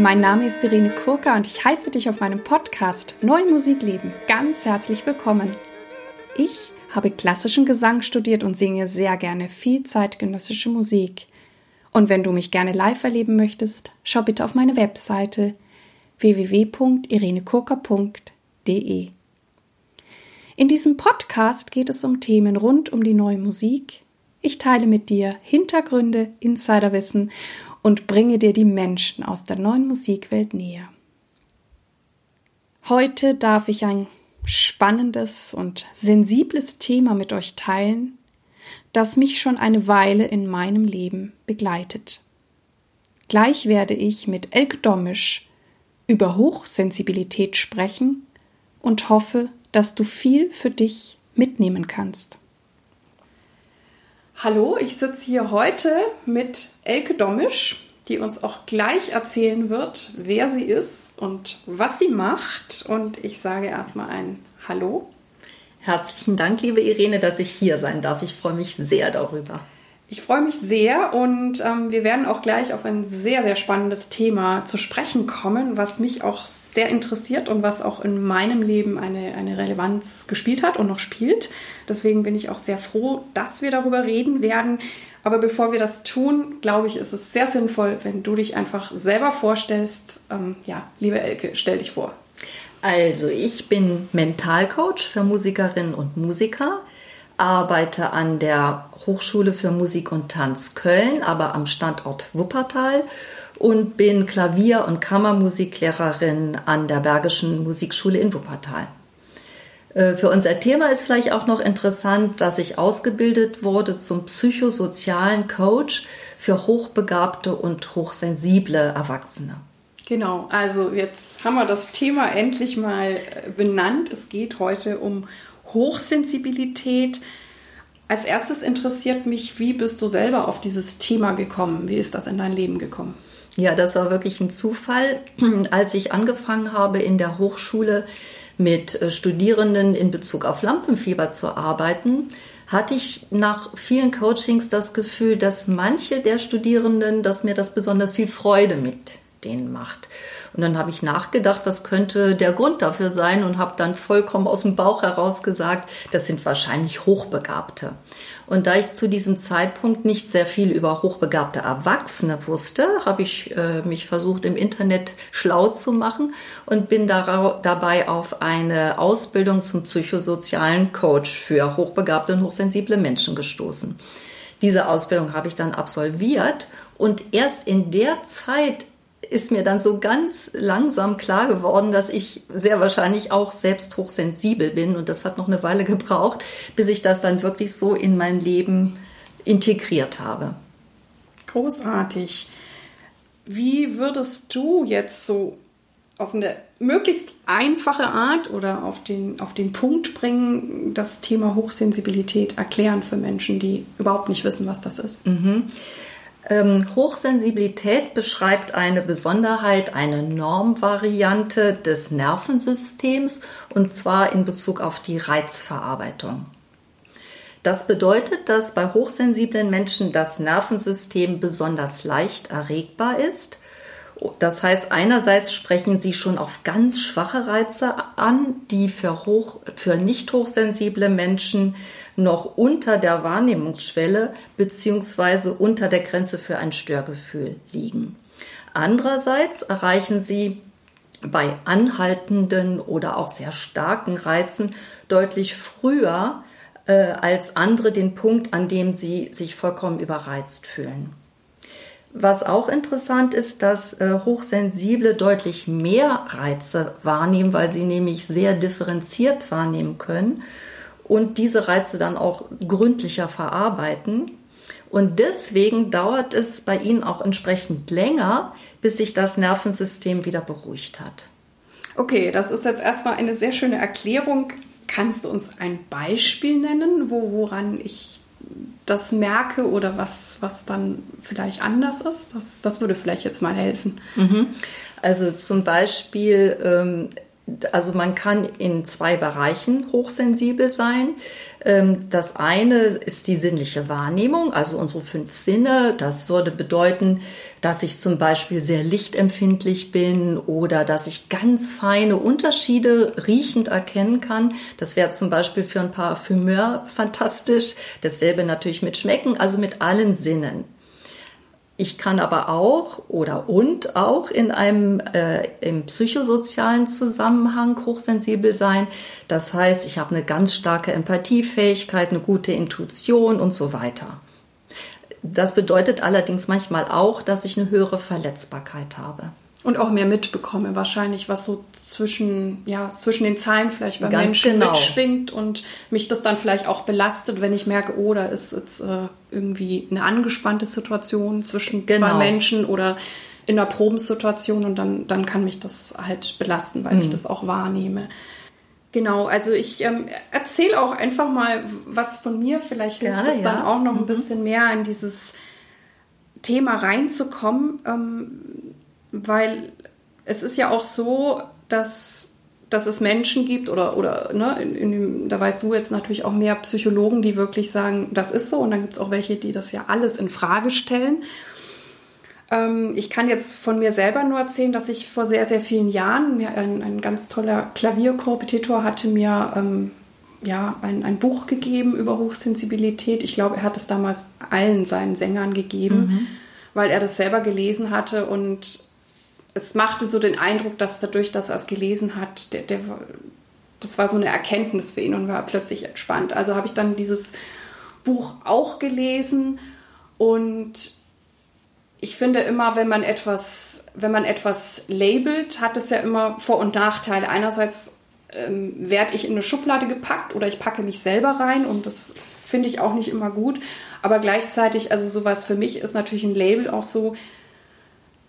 Mein Name ist Irene Kurka und ich heiße dich auf meinem Podcast Neu Musik leben ganz herzlich willkommen. Ich habe klassischen Gesang studiert und singe sehr gerne viel zeitgenössische Musik. Und wenn du mich gerne live erleben möchtest, schau bitte auf meine Webseite www.irenekurka.de. In diesem Podcast geht es um Themen rund um die neue Musik. Ich teile mit dir Hintergründe, Insiderwissen und bringe dir die Menschen aus der neuen Musikwelt näher. Heute darf ich ein spannendes und sensibles Thema mit euch teilen, das mich schon eine Weile in meinem Leben begleitet. Gleich werde ich mit Elke Domisch über Hochsensibilität sprechen und hoffe, dass du viel für dich mitnehmen kannst. Hallo, ich sitze hier heute mit Elke Domisch, die uns auch gleich erzählen wird, wer sie ist und was sie macht. Und ich sage erstmal ein Hallo. Herzlichen Dank, liebe Irene, dass ich hier sein darf. Ich freue mich sehr darüber. Ich freue mich sehr und ähm, wir werden auch gleich auf ein sehr, sehr spannendes Thema zu sprechen kommen, was mich auch sehr interessiert und was auch in meinem Leben eine, eine Relevanz gespielt hat und noch spielt. Deswegen bin ich auch sehr froh, dass wir darüber reden werden. Aber bevor wir das tun, glaube ich, ist es sehr sinnvoll, wenn du dich einfach selber vorstellst. Ähm, ja, liebe Elke, stell dich vor. Also, ich bin Mentalcoach für Musikerinnen und Musiker arbeite an der Hochschule für Musik und Tanz Köln, aber am Standort Wuppertal und bin Klavier- und Kammermusiklehrerin an der Bergischen Musikschule in Wuppertal. Äh, für unser Thema ist vielleicht auch noch interessant, dass ich ausgebildet wurde zum psychosozialen Coach für hochbegabte und hochsensible Erwachsene. Genau, also jetzt haben wir das Thema endlich mal äh, benannt. Es geht heute um Hochsensibilität. Als erstes interessiert mich, wie bist du selber auf dieses Thema gekommen? Wie ist das in dein Leben gekommen? Ja, das war wirklich ein Zufall. Als ich angefangen habe in der Hochschule mit äh, Studierenden in Bezug auf Lampenfieber zu arbeiten, hatte ich nach vielen Coachings das Gefühl, dass manche der Studierenden, dass mir das besonders viel Freude mit denen macht. Und dann habe ich nachgedacht, was könnte der Grund dafür sein und habe dann vollkommen aus dem Bauch heraus gesagt, das sind wahrscheinlich Hochbegabte. Und da ich zu diesem Zeitpunkt nicht sehr viel über hochbegabte Erwachsene wusste, habe ich äh, mich versucht, im Internet schlau zu machen und bin dabei auf eine Ausbildung zum psychosozialen Coach für hochbegabte und hochsensible Menschen gestoßen. Diese Ausbildung habe ich dann absolviert und erst in der Zeit ist mir dann so ganz langsam klar geworden, dass ich sehr wahrscheinlich auch selbst hochsensibel bin. Und das hat noch eine Weile gebraucht, bis ich das dann wirklich so in mein Leben integriert habe. Großartig. Wie würdest du jetzt so auf eine möglichst einfache Art oder auf den, auf den Punkt bringen, das Thema Hochsensibilität erklären für Menschen, die überhaupt nicht wissen, was das ist? Mhm. Ähm, Hochsensibilität beschreibt eine Besonderheit, eine Normvariante des Nervensystems und zwar in Bezug auf die Reizverarbeitung. Das bedeutet, dass bei hochsensiblen Menschen das Nervensystem besonders leicht erregbar ist. Das heißt, einerseits sprechen sie schon auf ganz schwache Reize an, die für, hoch, für nicht hochsensible Menschen noch unter der Wahrnehmungsschwelle bzw. unter der Grenze für ein Störgefühl liegen. Andererseits erreichen sie bei anhaltenden oder auch sehr starken Reizen deutlich früher äh, als andere den Punkt, an dem sie sich vollkommen überreizt fühlen. Was auch interessant ist, dass äh, Hochsensible deutlich mehr Reize wahrnehmen, weil sie nämlich sehr differenziert wahrnehmen können und diese Reize dann auch gründlicher verarbeiten. Und deswegen dauert es bei ihnen auch entsprechend länger, bis sich das Nervensystem wieder beruhigt hat. Okay, das ist jetzt erstmal eine sehr schöne Erklärung. Kannst du uns ein Beispiel nennen, wo, woran ich das merke oder was, was dann vielleicht anders ist? Das, das würde vielleicht jetzt mal helfen. Mhm. Also zum Beispiel ähm, also man kann in zwei Bereichen hochsensibel sein. Ähm, das eine ist die sinnliche Wahrnehmung, also unsere fünf Sinne. Das würde bedeuten, dass ich zum Beispiel sehr lichtempfindlich bin oder dass ich ganz feine Unterschiede riechend erkennen kann. Das wäre zum Beispiel für ein Parfümeur fantastisch. Dasselbe natürlich mit Schmecken, also mit allen Sinnen. Ich kann aber auch oder und auch in einem äh, im psychosozialen Zusammenhang hochsensibel sein. Das heißt, ich habe eine ganz starke Empathiefähigkeit, eine gute Intuition und so weiter. Das bedeutet allerdings manchmal auch, dass ich eine höhere Verletzbarkeit habe. Und auch mehr mitbekomme, wahrscheinlich, was so zwischen, ja, zwischen den Zeilen vielleicht bei Ganz Menschen genau. mitschwingt und mich das dann vielleicht auch belastet, wenn ich merke, oh, da ist jetzt äh, irgendwie eine angespannte Situation zwischen zwei Genau. Menschen oder in einer Probensituation und dann, dann kann mich das halt belasten, weil ich Mhm. das auch wahrnehme. Genau, also ich ähm, erzähle auch einfach mal was von mir. Vielleicht hilft Gerne, dann ja. Mhm. auch noch ein bisschen mehr in dieses Thema reinzukommen, ähm, weil es ist ja auch so, dass, dass es Menschen gibt oder, oder ne, in, in da weißt du jetzt natürlich auch mehr Psychologen, die wirklich sagen, das ist so und dann gibt es auch welche, die das ja alles in Frage stellen. Ähm, ich kann jetzt von mir selber nur erzählen, dass ich vor sehr, sehr vielen Jahren, mir ein, ein ganz toller Klavierkorrepetitor hatte mir ähm, ja, ein, ein Buch gegeben über Hochsensibilität. Ich glaube, er hat es damals allen seinen Sängern gegeben, weil er das selber gelesen hatte und es machte so den Eindruck, dass dadurch, dass er es gelesen hat, der, der, das war so eine Erkenntnis für ihn und war plötzlich entspannt. Also habe ich dann dieses Buch auch gelesen und ich finde immer, wenn man etwas, wenn man etwas labelt, hat es ja immer Vor- und Nachteile. Einerseits ähm, werde ich in eine Schublade gepackt oder ich packe mich selber rein und das finde ich auch nicht immer gut. Aber gleichzeitig, also sowas für mich ist natürlich ein Label auch so,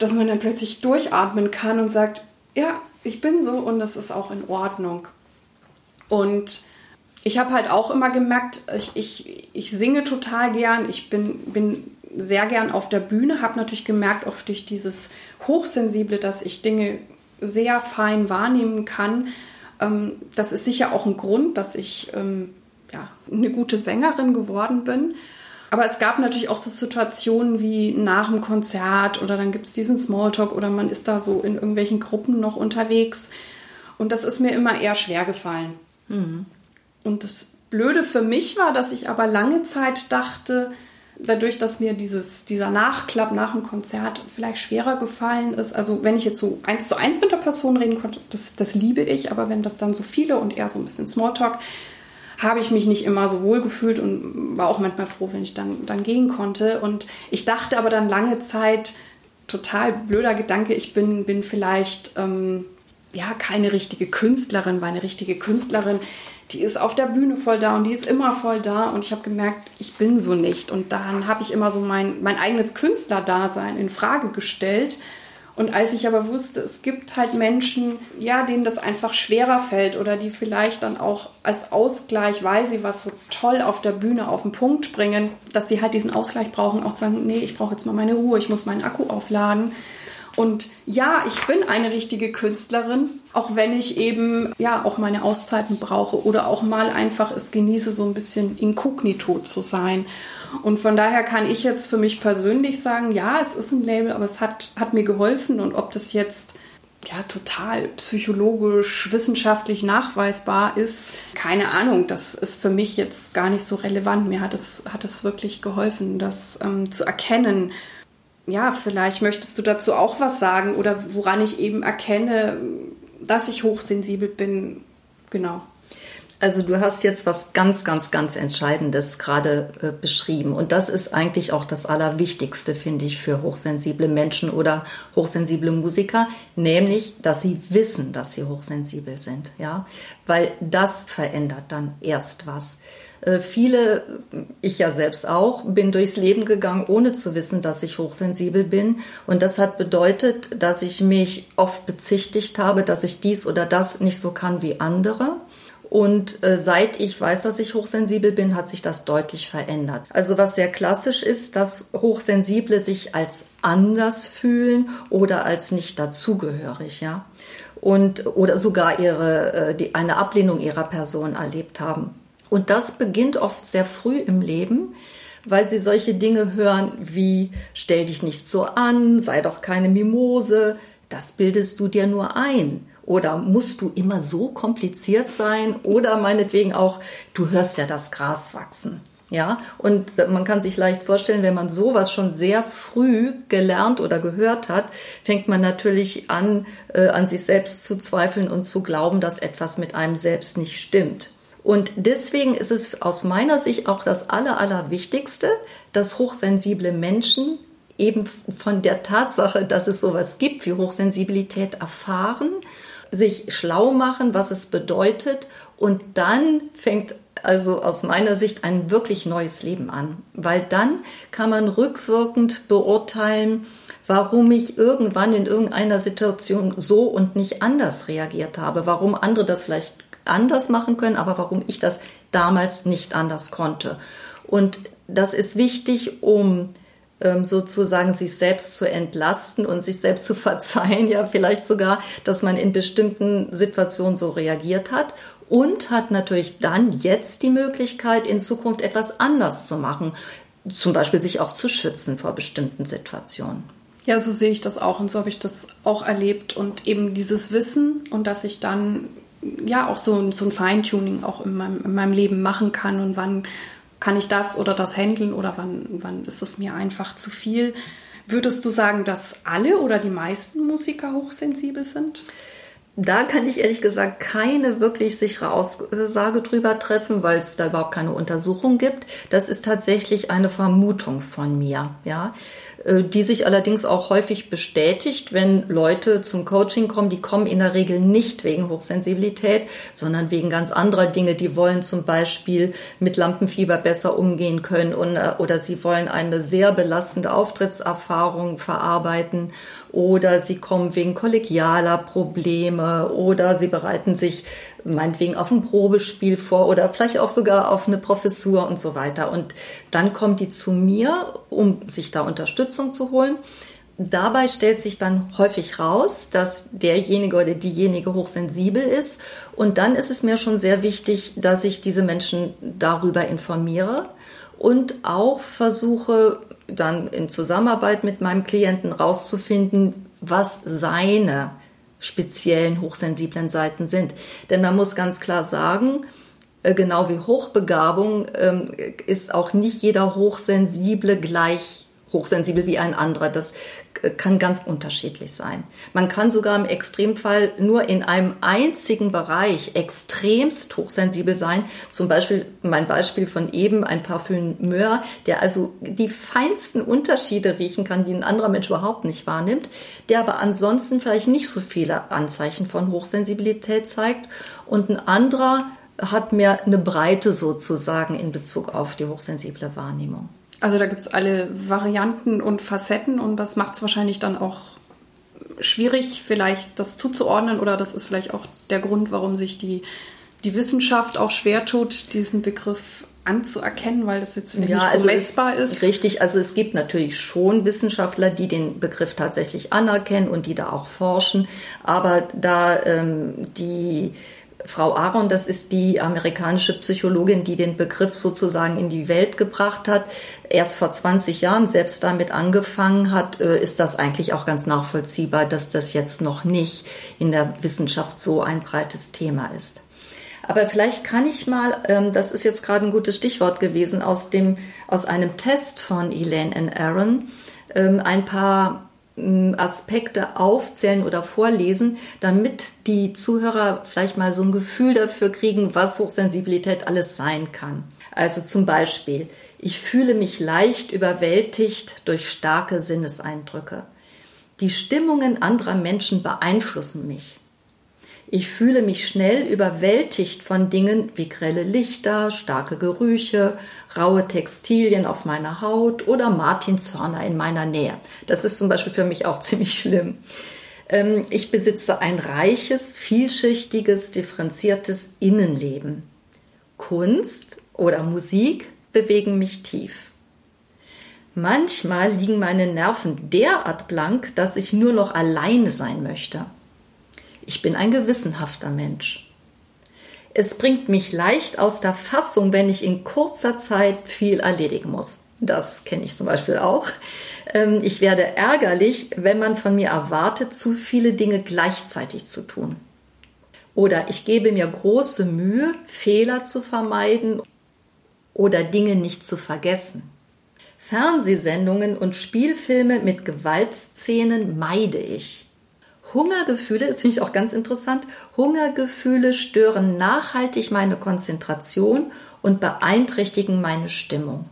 dass man dann plötzlich durchatmen kann und sagt, ja, ich bin so und das ist auch in Ordnung. Und ich habe halt auch immer gemerkt, ich, ich, ich singe total gern, ich bin, bin sehr gern auf der Bühne, habe natürlich gemerkt, auch durch dieses Hochsensible, dass ich Dinge sehr fein wahrnehmen kann. Ähm, das ist sicher auch ein Grund, dass ich ähm, ja, eine gute Sängerin geworden bin. Aber es gab natürlich auch so Situationen wie nach dem Konzert oder dann gibt es diesen Smalltalk oder man ist da so in irgendwelchen Gruppen noch unterwegs. Und das ist mir immer eher schwer gefallen. Und das Blöde für mich war, dass ich aber lange Zeit dachte, dadurch, dass mir dieses, dieser Nachklapp nach dem Konzert vielleicht schwerer gefallen ist, also wenn ich jetzt so eins zu eins mit der Person reden konnte, das, das liebe ich, aber wenn das dann so viele und eher so ein bisschen Smalltalk, habe ich mich nicht immer so wohl gefühlt und war auch manchmal froh, wenn ich dann, dann gehen konnte. Und ich dachte aber dann lange Zeit, total blöder Gedanke, ich bin, bin vielleicht ähm, ja keine richtige Künstlerin, weil eine richtige Künstlerin, die ist auf der Bühne voll da und die ist immer voll da. Und ich habe gemerkt, ich bin so nicht. Und dann habe ich immer so mein, mein eigenes Künstlerdasein in Frage gestellt. Und als ich aber wusste, es gibt halt Menschen, ja, denen das einfach schwerer fällt oder die vielleicht dann auch als Ausgleich, weil sie was so toll auf der Bühne auf den Punkt bringen, dass sie halt diesen Ausgleich brauchen, auch sagen, nee, ich brauche jetzt mal meine Ruhe, ich muss meinen Akku aufladen. Und ja, ich bin eine richtige Künstlerin, auch wenn ich eben ja auch meine Auszeiten brauche oder auch mal einfach es genieße, so ein bisschen inkognito zu sein. Und von daher kann ich jetzt für mich persönlich sagen, ja, es ist ein Label, aber es hat, hat mir geholfen. Und ob das jetzt ja total psychologisch, wissenschaftlich nachweisbar ist, keine Ahnung. Das ist für mich jetzt gar nicht so relevant. Mir hat es, hat es wirklich geholfen, das ähm, zu erkennen. Ja, vielleicht möchtest du dazu auch was sagen oder woran ich eben erkenne, dass ich hochsensibel bin. Genau. Also du hast jetzt was ganz, ganz, ganz Entscheidendes gerade äh, beschrieben. Und das ist eigentlich auch das Allerwichtigste, finde ich, für hochsensible Menschen oder hochsensible Musiker, nämlich, dass sie wissen, dass sie hochsensibel sind. Ja, weil das verändert dann erst was. Äh, viele, ich ja selbst auch, bin durchs Leben gegangen, ohne zu wissen, dass ich hochsensibel bin. Und das hat bedeutet, dass ich mich oft bezichtigt habe, dass ich dies oder das nicht so kann wie andere. Und äh, seit ich weiß, dass ich hochsensibel bin, hat sich das deutlich verändert. Also was sehr klassisch ist, dass Hochsensible sich als anders fühlen oder als nicht dazugehörig, ja. und oder sogar ihre äh, die eine Ablehnung ihrer Person erlebt haben. Und das beginnt oft sehr früh im Leben, weil sie solche Dinge hören wie stell dich nicht so an, sei doch keine Mimose, das bildest du dir nur ein. Oder musst du immer so kompliziert sein? Oder meinetwegen auch, du hörst ja das Gras wachsen. Ja, und man kann sich leicht vorstellen, wenn man sowas schon sehr früh gelernt oder gehört hat, fängt man natürlich an, äh, an sich selbst zu zweifeln und zu glauben, dass etwas mit einem selbst nicht stimmt. Und deswegen ist es aus meiner Sicht auch das Aller, Allerwichtigste, dass hochsensible Menschen eben von der Tatsache, dass es sowas gibt wie Hochsensibilität erfahren, sich schlau machen, was es bedeutet. Und dann fängt also aus meiner Sicht ein wirklich neues Leben an, weil dann kann man rückwirkend beurteilen, warum ich irgendwann in irgendeiner Situation so und nicht anders reagiert habe, warum andere das vielleicht anders machen können, aber warum ich das damals nicht anders konnte. Und das ist wichtig, um ähm, sozusagen sich selbst zu entlasten und sich selbst zu verzeihen, ja vielleicht sogar, dass man in bestimmten Situationen so reagiert hat und hat natürlich dann jetzt die Möglichkeit, in Zukunft etwas anders zu machen, zum Beispiel sich auch zu schützen vor bestimmten Situationen. Ja, so sehe ich das auch und so habe ich das auch erlebt und eben dieses Wissen und dass ich dann ja auch so, so ein Feintuning auch in meinem, in meinem Leben machen kann und wann kann ich das oder das handeln oder wann, wann ist es mir einfach zu viel. Würdest du sagen, dass alle oder die meisten Musiker hochsensibel sind? Da kann ich ehrlich gesagt keine wirklich sichere Aussage drüber treffen, weil es da überhaupt keine Untersuchung gibt. Das ist tatsächlich eine Vermutung von mir, ja. Äh, die sich allerdings auch häufig bestätigt, wenn Leute zum Coaching kommen. Die kommen in der Regel nicht wegen Hochsensibilität, sondern wegen ganz anderer Dinge. Die wollen zum Beispiel mit Lampenfieber besser umgehen können und, äh, oder sie wollen eine sehr belastende Auftrittserfahrung verarbeiten oder sie kommen wegen kollegialer Probleme oder sie bereiten sich meinetwegen auf ein Probespiel vor oder vielleicht auch sogar auf eine Professur und so weiter. Und dann kommen die zu mir, um sich da Unterstützung zu holen. Dabei stellt sich dann häufig raus, dass derjenige oder diejenige hochsensibel ist. Und dann ist es mir schon sehr wichtig, dass ich diese Menschen darüber informiere und auch versuche, dann in Zusammenarbeit mit meinem Klienten rauszufinden, was seine speziellen hochsensiblen Seiten sind. Denn man muss ganz klar sagen, äh, genau wie Hochbegabung ähm, ist auch nicht jeder Hochsensible gleich hochsensibel wie ein anderer. Das kann ganz unterschiedlich sein. Man kann sogar im Extremfall nur in einem einzigen Bereich extremst hochsensibel sein. Zum Beispiel mein Beispiel von eben, ein Parfümeur, der also die feinsten Unterschiede riechen kann, die ein anderer Mensch überhaupt nicht wahrnimmt, der aber ansonsten vielleicht nicht so viele Anzeichen von Hochsensibilität zeigt und ein anderer hat mehr eine Breite sozusagen in Bezug auf die hochsensible Wahrnehmung. Also da gibt es alle Varianten und Facetten und das macht es wahrscheinlich dann auch schwierig, vielleicht das zuzuordnen oder das ist vielleicht auch der Grund, warum sich die, die Wissenschaft auch schwer tut, diesen Begriff anzuerkennen, weil das jetzt ja, nicht so also messbar ist. Richtig, also es gibt natürlich schon Wissenschaftler, die den Begriff tatsächlich anerkennen und die da auch forschen, aber da ähm, die Frau Aaron, das ist die amerikanische Psychologin, die den Begriff sozusagen in die Welt gebracht hat, erst vor 20 Jahren selbst damit angefangen hat, äh, ist das eigentlich auch ganz nachvollziehbar, dass das jetzt noch nicht in der Wissenschaft so ein breites Thema ist. Aber vielleicht kann ich mal, ähm, das ist jetzt gerade ein gutes Stichwort gewesen, aus, dem, aus einem Test von Elaine and Aaron ähm, ein paar Aspekte aufzählen oder vorlesen, damit die Zuhörer vielleicht mal so ein Gefühl dafür kriegen, was Hochsensibilität alles sein kann. Also zum Beispiel, ich fühle mich leicht überwältigt durch starke Sinneseindrücke. Die Stimmungen anderer Menschen beeinflussen mich. Ich fühle mich schnell überwältigt von Dingen wie grelle Lichter, starke Gerüche, raue Textilien auf meiner Haut oder Martinshörner in meiner Nähe. Das ist zum Beispiel für mich auch ziemlich schlimm. Ähm, ich besitze ein reiches, vielschichtiges, differenziertes Innenleben. Kunst oder Musik bewegen mich tief. Manchmal liegen meine Nerven derart blank, dass ich nur noch alleine sein möchte. Ich bin ein gewissenhafter Mensch. Es bringt mich leicht aus der Fassung, wenn ich in kurzer Zeit viel erledigen muss. Das kenne ich zum Beispiel auch. Ähm, ich werde ärgerlich, wenn man von mir erwartet, zu viele Dinge gleichzeitig zu tun. Oder ich gebe mir große Mühe, Fehler zu vermeiden oder Dinge nicht zu vergessen. Fernsehsendungen und Spielfilme mit Gewaltszenen meide ich. Hungergefühle, das finde ich auch ganz interessant, Hungergefühle stören nachhaltig meine Konzentration und beeinträchtigen meine Stimmung.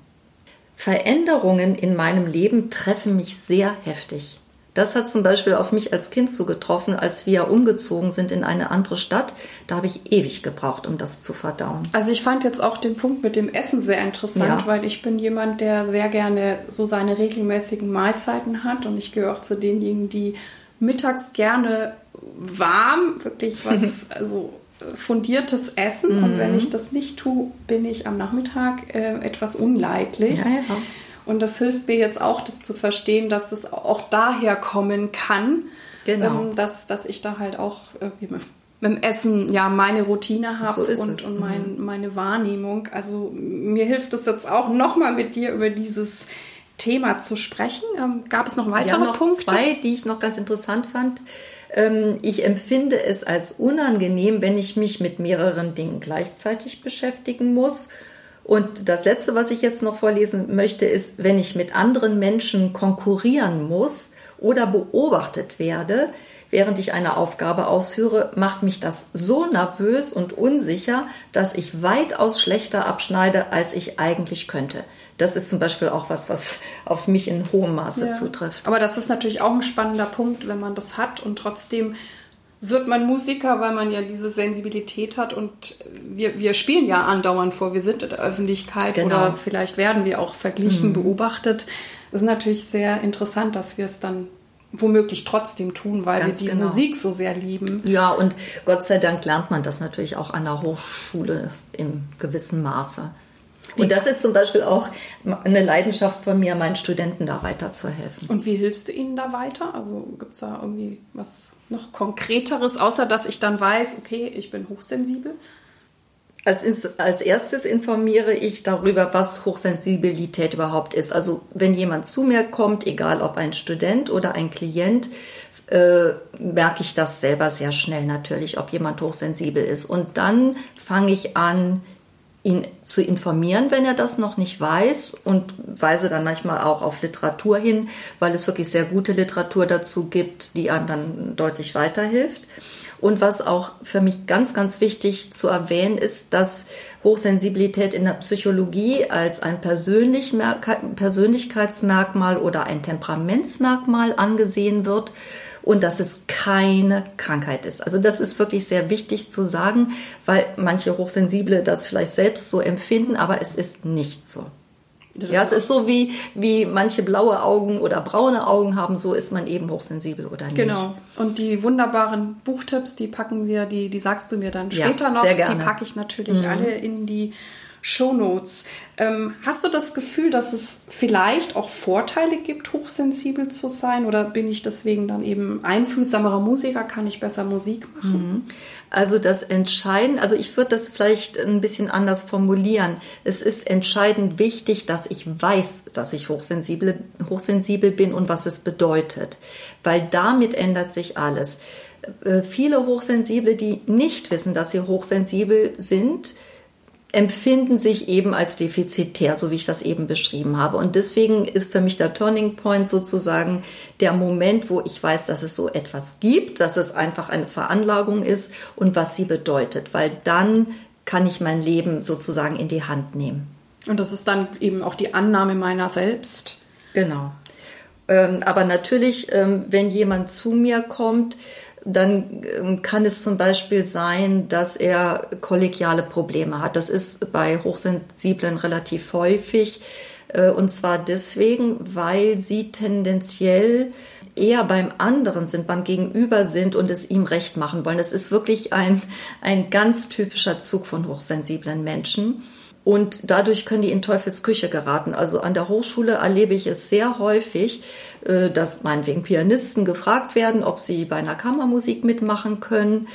Veränderungen in meinem Leben treffen mich sehr heftig. Das hat zum Beispiel auf mich als Kind zugetroffen, als wir umgezogen sind in eine andere Stadt. Da habe ich ewig gebraucht, um das zu verdauen. Also ich fand jetzt auch den Punkt mit dem Essen sehr interessant, ja. weil ich bin jemand, der sehr gerne so seine regelmäßigen Mahlzeiten hat und ich gehöre auch zu denjenigen, die mittags gerne warm, wirklich was, also fundiertes Essen. Mhm. Und wenn ich das nicht tue, bin ich am Nachmittag äh, etwas unleidlich. Ja, ja. Und das hilft mir jetzt auch, das zu verstehen, dass das auch daher kommen kann. Genau. Ähm, dass, dass ich da halt auch irgendwie mit, mit dem Essen ja meine Routine habe so und, und mein, mhm. meine Wahrnehmung. Also mir hilft es jetzt auch nochmal mit dir über dieses Thema zu sprechen. Ähm, gab es noch weitere ja, noch Punkte? Zwei, die ich noch ganz interessant fand. Ähm, ich empfinde es als unangenehm, wenn ich mich mit mehreren Dingen gleichzeitig beschäftigen muss. Und das Letzte, was ich jetzt noch vorlesen möchte, ist, wenn ich mit anderen Menschen konkurrieren muss oder beobachtet werde, während ich eine Aufgabe ausführe, macht mich das so nervös und unsicher, dass ich weitaus schlechter abschneide, als ich eigentlich könnte. Das ist zum Beispiel auch was, was auf mich in hohem Maße ja. zutrifft. Aber das ist natürlich auch ein spannender Punkt, wenn man das hat und trotzdem wird man Musiker, weil man ja diese Sensibilität hat und wir, wir spielen ja andauernd vor, wir sind in der Öffentlichkeit genau. oder vielleicht werden wir auch verglichen, mhm. beobachtet. Es ist natürlich sehr interessant, dass wir es dann womöglich trotzdem tun, weil Ganz wir die genau. Musik so sehr lieben. Ja, und Gott sei Dank lernt man das natürlich auch an der Hochschule im gewissen Maße. Und das ist zum Beispiel auch eine Leidenschaft von mir, meinen Studenten da weiterzuhelfen. Und wie hilfst du ihnen da weiter? Also gibt es da irgendwie was noch Konkreteres, außer dass ich dann weiß, okay, ich bin hochsensibel? Als, als erstes informiere ich darüber, was Hochsensibilität überhaupt ist. Also wenn jemand zu mir kommt, egal ob ein Student oder ein Klient, äh, merke ich das selber sehr schnell natürlich, ob jemand hochsensibel ist. Und dann fange ich an, ihn zu informieren, wenn er das noch nicht weiß und weise dann manchmal auch auf Literatur hin, weil es wirklich sehr gute Literatur dazu gibt, die einem dann deutlich weiterhilft. Und was auch für mich ganz, ganz wichtig zu erwähnen ist, dass Hochsensibilität in der Psychologie als ein Persönlichkeitsmerkmal oder ein Temperamentsmerkmal angesehen wird und dass es keine Krankheit ist. Also das ist wirklich sehr wichtig zu sagen, weil manche Hochsensible das vielleicht selbst so empfinden, aber es ist nicht so. Ja, es ist so wie, wie manche blaue Augen oder braune Augen haben, so ist man eben hochsensibel oder nicht. Genau. Und die wunderbaren Buchtipps, die packen wir, die, die sagst du mir dann später ja, noch. Die packe ich natürlich mhm. alle in die Shownotes. Ähm, hast du das Gefühl, dass es vielleicht auch Vorteile gibt, hochsensibel zu sein? Oder bin ich deswegen dann eben einfühlsamerer Musiker? Kann ich besser Musik machen? Mhm. Also das Entscheiden, also ich würde das vielleicht ein bisschen anders formulieren. Es ist entscheidend wichtig, dass ich weiß, dass ich hochsensibel, hochsensibel bin und was es bedeutet. Weil damit ändert sich alles. Äh, viele Hochsensible, die nicht wissen, dass sie hochsensibel sind, empfinden sich eben als defizitär, so wie ich das eben beschrieben habe. Und deswegen ist für mich der Turning Point sozusagen der Moment, wo ich weiß, dass es so etwas gibt, dass es einfach eine Veranlagung ist und was sie bedeutet, weil dann kann ich mein Leben sozusagen in die Hand nehmen. Und das ist dann eben auch die Annahme meiner selbst. Genau. Ähm, aber natürlich, ähm, wenn jemand zu mir kommt, dann ähm, kann es zum Beispiel sein, dass er kollegiale Probleme hat. Das ist bei Hochsensiblen relativ häufig. Äh, und zwar deswegen, weil sie tendenziell eher beim anderen sind, beim Gegenüber sind und es ihm recht machen wollen. Das ist wirklich ein, ein ganz typischer Zug von hochsensiblen Menschen. Und dadurch können die in Teufels Küche geraten. Also an der Hochschule erlebe ich es sehr häufig, äh, dass meinetwegen Pianisten gefragt werden, ob sie bei einer Kammermusik mitmachen können.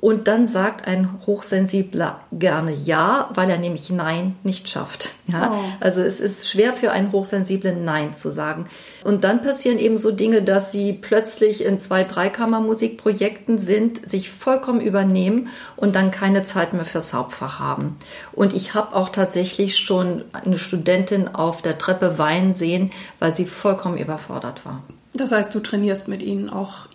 Und dann sagt ein Hochsensibler gerne Ja, weil er nämlich Nein nicht schafft. Ja? Oh. Also es ist schwer für einen Hochsensiblen Nein zu sagen. Und dann passieren eben so Dinge, dass sie plötzlich in zwei, drei Kammermusikprojekten sind, sich vollkommen übernehmen und dann keine Zeit mehr fürs Hauptfach haben. Und ich habe auch tatsächlich schon eine Studentin auf der Treppe weinen sehen, weil sie vollkommen überfordert war. Das heißt, du trainierst mit ihnen auch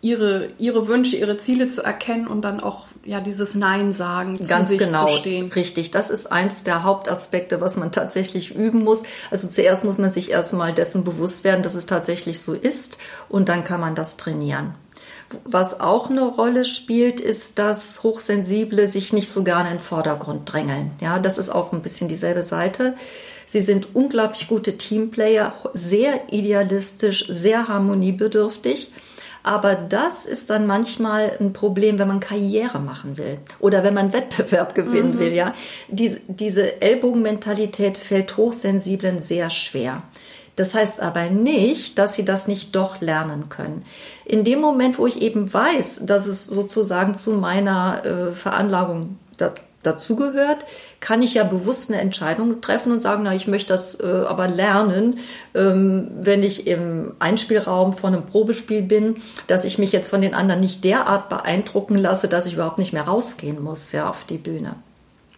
ihre, ihre Wünsche, ihre Ziele zu erkennen und dann auch ja dieses Nein sagen, zu Ganz sich genau, zu stehen. Richtig, das ist eins der Hauptaspekte, was man tatsächlich üben muss. Also zuerst muss man sich erstmal dessen bewusst werden, dass es tatsächlich so ist und dann kann man das trainieren. Was auch eine Rolle spielt, ist, dass Hochsensible sich nicht so gerne in den Vordergrund drängeln. Ja, das ist auch ein bisschen dieselbe Seite. Sie sind unglaublich gute Teamplayer, sehr idealistisch, sehr harmoniebedürftig. Aber das ist dann manchmal ein Problem, wenn man Karriere machen will oder wenn man Wettbewerb gewinnen mhm. will. Ja, diese, diese Ellbogenmentalität fällt Hochsensiblen sehr schwer. Das heißt aber nicht, dass sie das nicht doch lernen können. In dem Moment, wo ich eben weiß, dass es sozusagen zu meiner äh, Veranlagung da, dazugehört, kann ich ja bewusst eine Entscheidung treffen und sagen, na, ich möchte das äh, aber lernen, ähm, wenn ich im Einspielraum von einem Probespiel bin, dass ich mich jetzt von den anderen nicht derart beeindrucken lasse, dass ich überhaupt nicht mehr rausgehen muss, ja, auf die Bühne.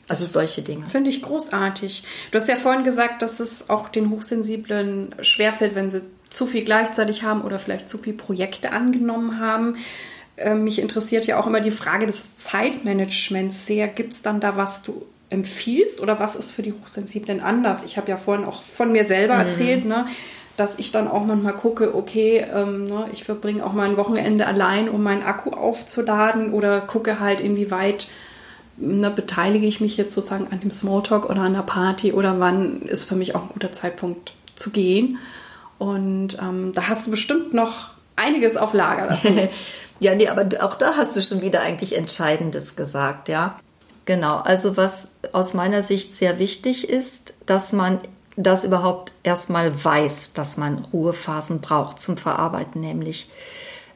Also solche Dinge. Finde ich großartig. Du hast ja vorhin gesagt, dass es auch den Hochsensiblen schwerfällt, wenn sie zu viel gleichzeitig haben oder vielleicht zu viele Projekte angenommen haben. Ähm, mich interessiert ja auch immer die Frage des Zeitmanagements sehr. Gibt es dann da was, du empfiehlst oder was ist für die Hochsensiblen anders? Ich habe ja vorhin auch von mir selber mhm. erzählt, ne, dass ich dann auch manchmal gucke, okay, ähm, ne, ich verbringe auch mal ein Wochenende allein, um meinen Akku aufzuladen oder gucke halt, inwieweit ne, beteilige ich mich jetzt sozusagen an dem Smalltalk oder an der Party oder wann ist für mich auch ein guter Zeitpunkt zu gehen. Und ähm, da hast du bestimmt noch einiges auf Lager dazu. ja, nee, aber auch da hast du schon wieder eigentlich Entscheidendes gesagt, ja. Genau, also was aus meiner Sicht sehr wichtig ist, dass man das überhaupt erstmal weiß, dass man Ruhephasen braucht zum Verarbeiten nämlich.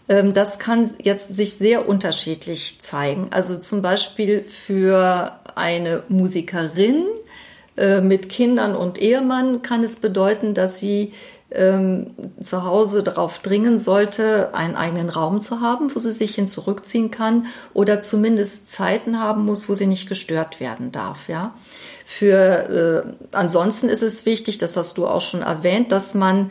Ähm, das kann jetzt sich sehr unterschiedlich zeigen. Also zum Beispiel für eine Musikerin äh, mit Kindern und Ehemann kann es bedeuten, dass sie ähm, zu Hause darauf dringen sollte, einen eigenen Raum zu haben, wo sie sich hin zurückziehen kann oder zumindest Zeiten haben muss, wo sie nicht gestört werden darf, ja. Für äh, ansonsten ist es wichtig, das hast du auch schon erwähnt, dass man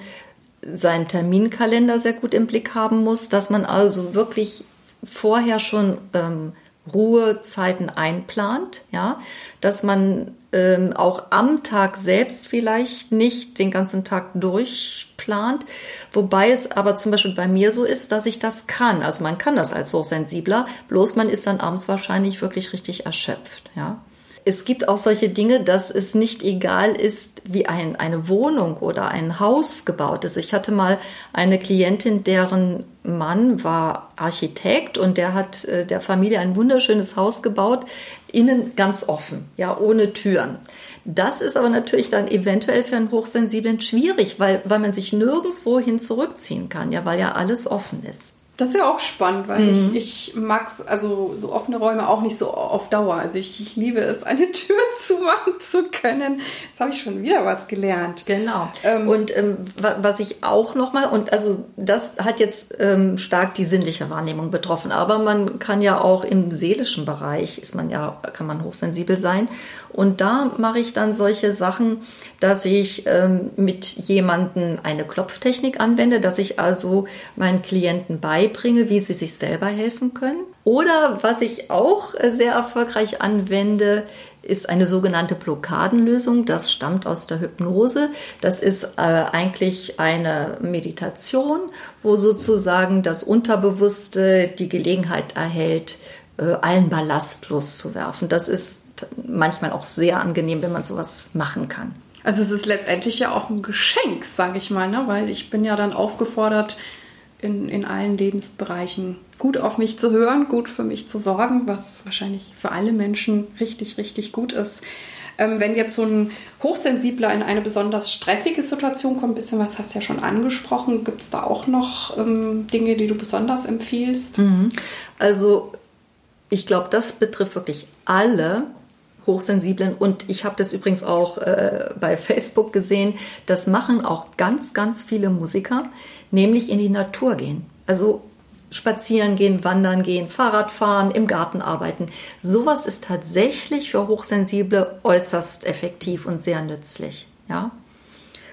seinen Terminkalender sehr gut im Blick haben muss, dass man also wirklich vorher schon ähm, Ruhezeiten einplant, ja, dass man ähm, auch am Tag selbst vielleicht nicht den ganzen Tag durchplant, wobei es aber zum Beispiel bei mir so ist, dass ich das kann. Also man kann das als Hochsensibler, bloß man ist dann abends wahrscheinlich wirklich richtig erschöpft, ja. Es gibt auch solche Dinge, dass es nicht egal ist, wie ein, eine Wohnung oder ein Haus gebaut ist. Ich hatte mal eine Klientin, deren Mann war Architekt und der hat äh, der Familie ein wunderschönes Haus gebaut, innen ganz offen, ja, ohne Türen. Das ist aber natürlich dann eventuell für einen Hochsensiblen schwierig, weil, weil man sich nirgendwo hin zurückziehen kann, ja, weil ja alles offen ist. Das ist ja auch spannend, weil mhm. ich, ich mag also so offene Räume auch nicht so auf Dauer. Also ich, ich liebe es, eine Tür zumachen zu können. Jetzt habe ich schon wieder was gelernt. Genau. Ähm, und ähm, was ich auch nochmal, und also das hat jetzt ähm, stark die sinnliche Wahrnehmung betroffen, aber man kann ja auch im seelischen Bereich, ist man ja, kann man hochsensibel sein. Und da mache ich dann solche Sachen, dass ich ähm, mit jemandem eine Klopftechnik anwende, dass ich also meinen Klienten beibringe, wie sie sich selber helfen können. Oder was ich auch äh, sehr erfolgreich anwende, ist eine sogenannte Blockadenlösung. Das stammt aus der Hypnose. Das ist äh, eigentlich eine Meditation, wo sozusagen das Unterbewusste die Gelegenheit erhält, äh, allen Ballast loszuwerfen. Das ist manchmal auch sehr angenehm, wenn man sowas machen kann. Also es ist letztendlich ja auch ein Geschenk, sage ich mal, ne? weil ich bin ja dann aufgefordert, in, in allen Lebensbereichen gut auf mich zu hören, gut für mich zu sorgen, was wahrscheinlich für alle Menschen richtig, richtig gut ist. Ähm, wenn jetzt so ein Hochsensibler in eine besonders stressige Situation kommt, ein bisschen was hast du ja schon angesprochen, gibt es da auch noch ähm, Dinge, die du besonders empfiehlst? Mhm. Also ich glaube, das betrifft wirklich alle Hochsensiblen und ich habe das übrigens auch äh, bei Facebook gesehen, das machen auch ganz, ganz viele Musiker, nämlich in die Natur gehen. Also spazieren gehen, wandern gehen, Fahrrad fahren, im Garten arbeiten. Sowas ist tatsächlich für Hochsensible äußerst effektiv und sehr nützlich. Ja?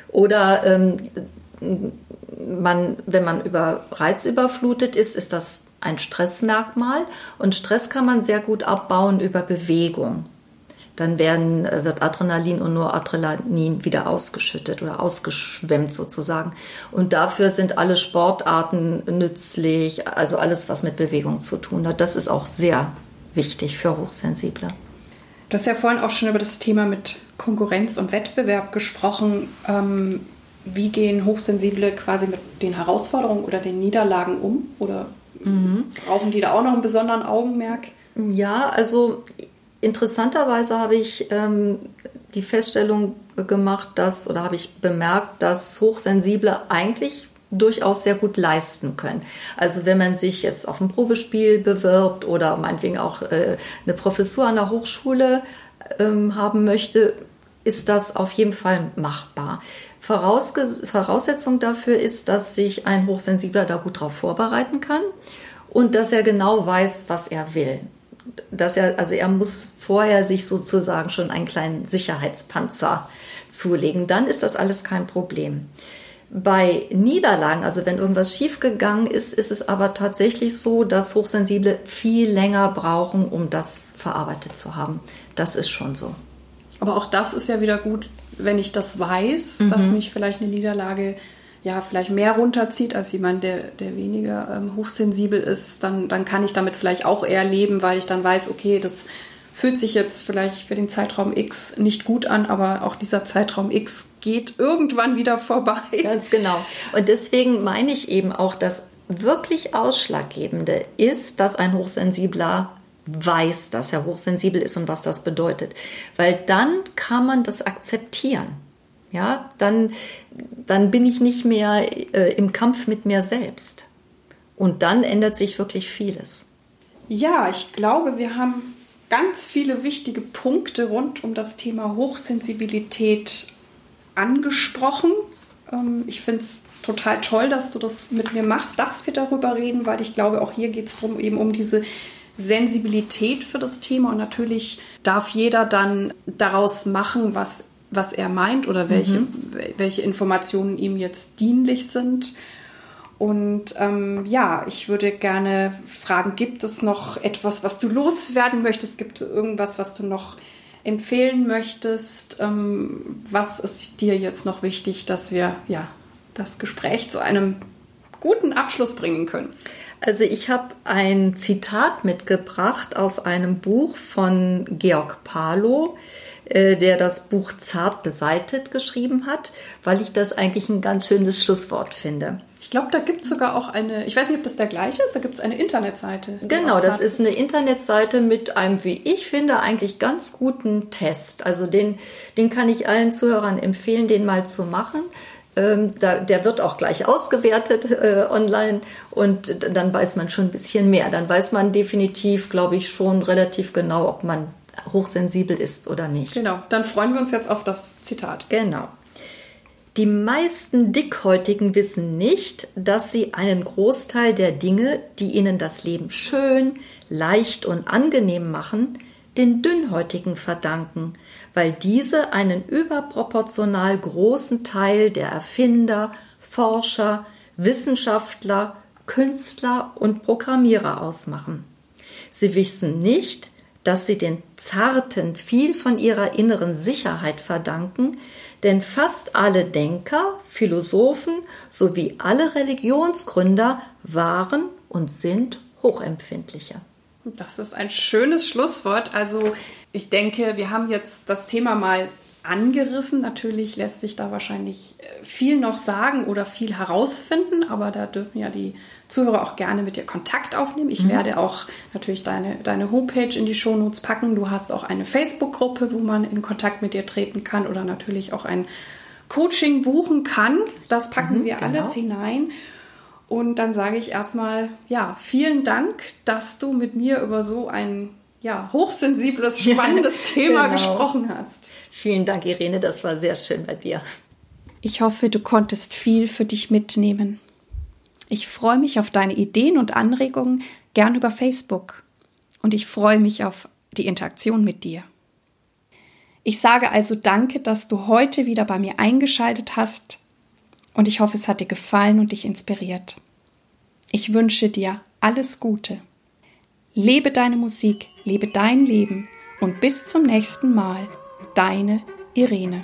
Oder ähm, man, wenn man über reizüberflutet ist, ist das ein Stressmerkmal und Stress kann man sehr gut abbauen über Bewegung dann werden, äh, wird Adrenalin und nur Adrenalin wieder ausgeschüttet oder ausgeschwemmt sozusagen. Und dafür sind alle Sportarten nützlich, also alles, was mit Bewegung zu tun hat. Das ist auch sehr wichtig für Hochsensible. Du hast ja vorhin auch schon über das Thema mit Konkurrenz und Wettbewerb gesprochen. Ähm, wie gehen Hochsensible quasi mit den Herausforderungen oder den Niederlagen um? Oder mhm. brauchen die da auch noch einen besonderen Augenmerk? Ja, also Interessanterweise habe ich ähm, die Feststellung gemacht, dass oder habe ich bemerkt, dass Hochsensible eigentlich durchaus sehr gut leisten können. Also wenn man sich jetzt auf ein Probespiel bewirbt oder meinetwegen auch äh, eine Professur an der Hochschule ähm, haben möchte, ist das auf jeden Fall machbar. Voraussetzung dafür ist, dass sich ein Hochsensibler da gut darauf vorbereiten kann und dass er genau weiß, was er will dass er, also er muss vorher sich sozusagen schon einen kleinen Sicherheitspanzer zulegen. Dann ist das alles kein Problem. Bei Niederlagen, also wenn irgendwas schiefgegangen ist, ist es aber tatsächlich so, dass Hochsensible viel länger brauchen, um das verarbeitet zu haben. Das ist schon so. Aber auch das ist ja wieder gut, wenn ich das weiß, mhm. dass mich vielleicht eine Niederlage ja, vielleicht mehr runterzieht als jemand, der, der weniger ähm, hochsensibel ist, dann, dann kann ich damit vielleicht auch eher leben, weil ich dann weiß, okay, das fühlt sich jetzt vielleicht für den Zeitraum X nicht gut an, aber auch dieser Zeitraum X geht irgendwann wieder vorbei. Ganz genau. Und deswegen meine ich eben auch, dass wirklich Ausschlaggebende ist, dass ein Hochsensibler weiß, dass er hochsensibel ist und was das bedeutet. Weil dann kann man das akzeptieren. Ja, dann, dann bin ich nicht mehr äh, im Kampf mit mir selbst. Und dann ändert sich wirklich vieles. Ja, ich glaube, wir haben ganz viele wichtige Punkte rund um das Thema Hochsensibilität angesprochen. Ähm, ich finde es total toll, dass du das mit mir machst, dass wir darüber reden, weil ich glaube, auch hier geht es darum, eben um diese Sensibilität für das Thema. Und natürlich darf jeder dann daraus machen, was was er meint oder welche, mhm. welche Informationen ihm jetzt dienlich sind. Und ähm, ja, ich würde gerne fragen, gibt es noch etwas, was du loswerden möchtest? Gibt es irgendwas, was du noch empfehlen möchtest? Ähm, was ist dir jetzt noch wichtig, dass wir ja das Gespräch zu einem guten Abschluss bringen können? Also ich habe ein Zitat mitgebracht aus einem Buch von Georg Palow. Äh, der das Buch Zart beseitet geschrieben hat, weil ich das eigentlich ein ganz schönes Schlusswort finde. Ich glaube, da gibt es sogar auch eine, ich weiß nicht, ob das der gleiche ist, da gibt es eine Internetseite. Genau, das ist eine Internetseite mit einem, wie ich finde, eigentlich ganz guten Test. Also den, den kann ich allen Zuhörern empfehlen, den mal zu machen. Ähm, da, der wird auch gleich ausgewertet äh, online und dann weiß man schon ein bisschen mehr. Dann weiß man definitiv, glaube ich, schon relativ genau, ob man hochsensibel ist oder nicht. Genau, dann freuen wir uns jetzt auf das Zitat. Genau. Die meisten Dickhäutigen wissen nicht, dass sie einen Großteil der Dinge, die ihnen das Leben schön, leicht und angenehm machen, den Dünnhäutigen verdanken, weil diese einen überproportional großen Teil der Erfinder, Forscher, Wissenschaftler, Künstler und Programmierer ausmachen. Sie wissen nicht, dass sie den Zarten viel von ihrer inneren Sicherheit verdanken, denn fast alle Denker, Philosophen sowie alle Religionsgründer waren und sind hochempfindlicher. Das ist ein schönes Schlusswort. Also ich denke, wir haben jetzt das Thema mal angerissen. Natürlich lässt sich da wahrscheinlich äh, viel noch sagen oder viel herausfinden, aber da dürfen ja die Zuhörer auch gerne mit dir Kontakt aufnehmen. Ich mhm. werde auch natürlich deine, deine Homepage in die Shownotes packen. Du hast auch eine Facebook-Gruppe, wo man in Kontakt mit dir treten kann oder natürlich auch ein Coaching buchen kann. Das packen mhm, wir genau. alles hinein. Und dann sage ich erstmal, ja, vielen Dank, dass du mit mir über so ein ja, hochsensibles, spannendes Thema genau. gesprochen hast. Vielen Dank, Irene, das war sehr schön bei dir. Ich hoffe, du konntest viel für dich mitnehmen. Ich freue mich auf deine Ideen und Anregungen gern über Facebook und ich freue mich auf die Interaktion mit dir. Ich sage also danke, dass du heute wieder bei mir eingeschaltet hast und ich hoffe, es hat dir gefallen und dich inspiriert. Ich wünsche dir alles Gute. Lebe deine Musik, lebe dein Leben und bis zum nächsten Mal, deine Irene.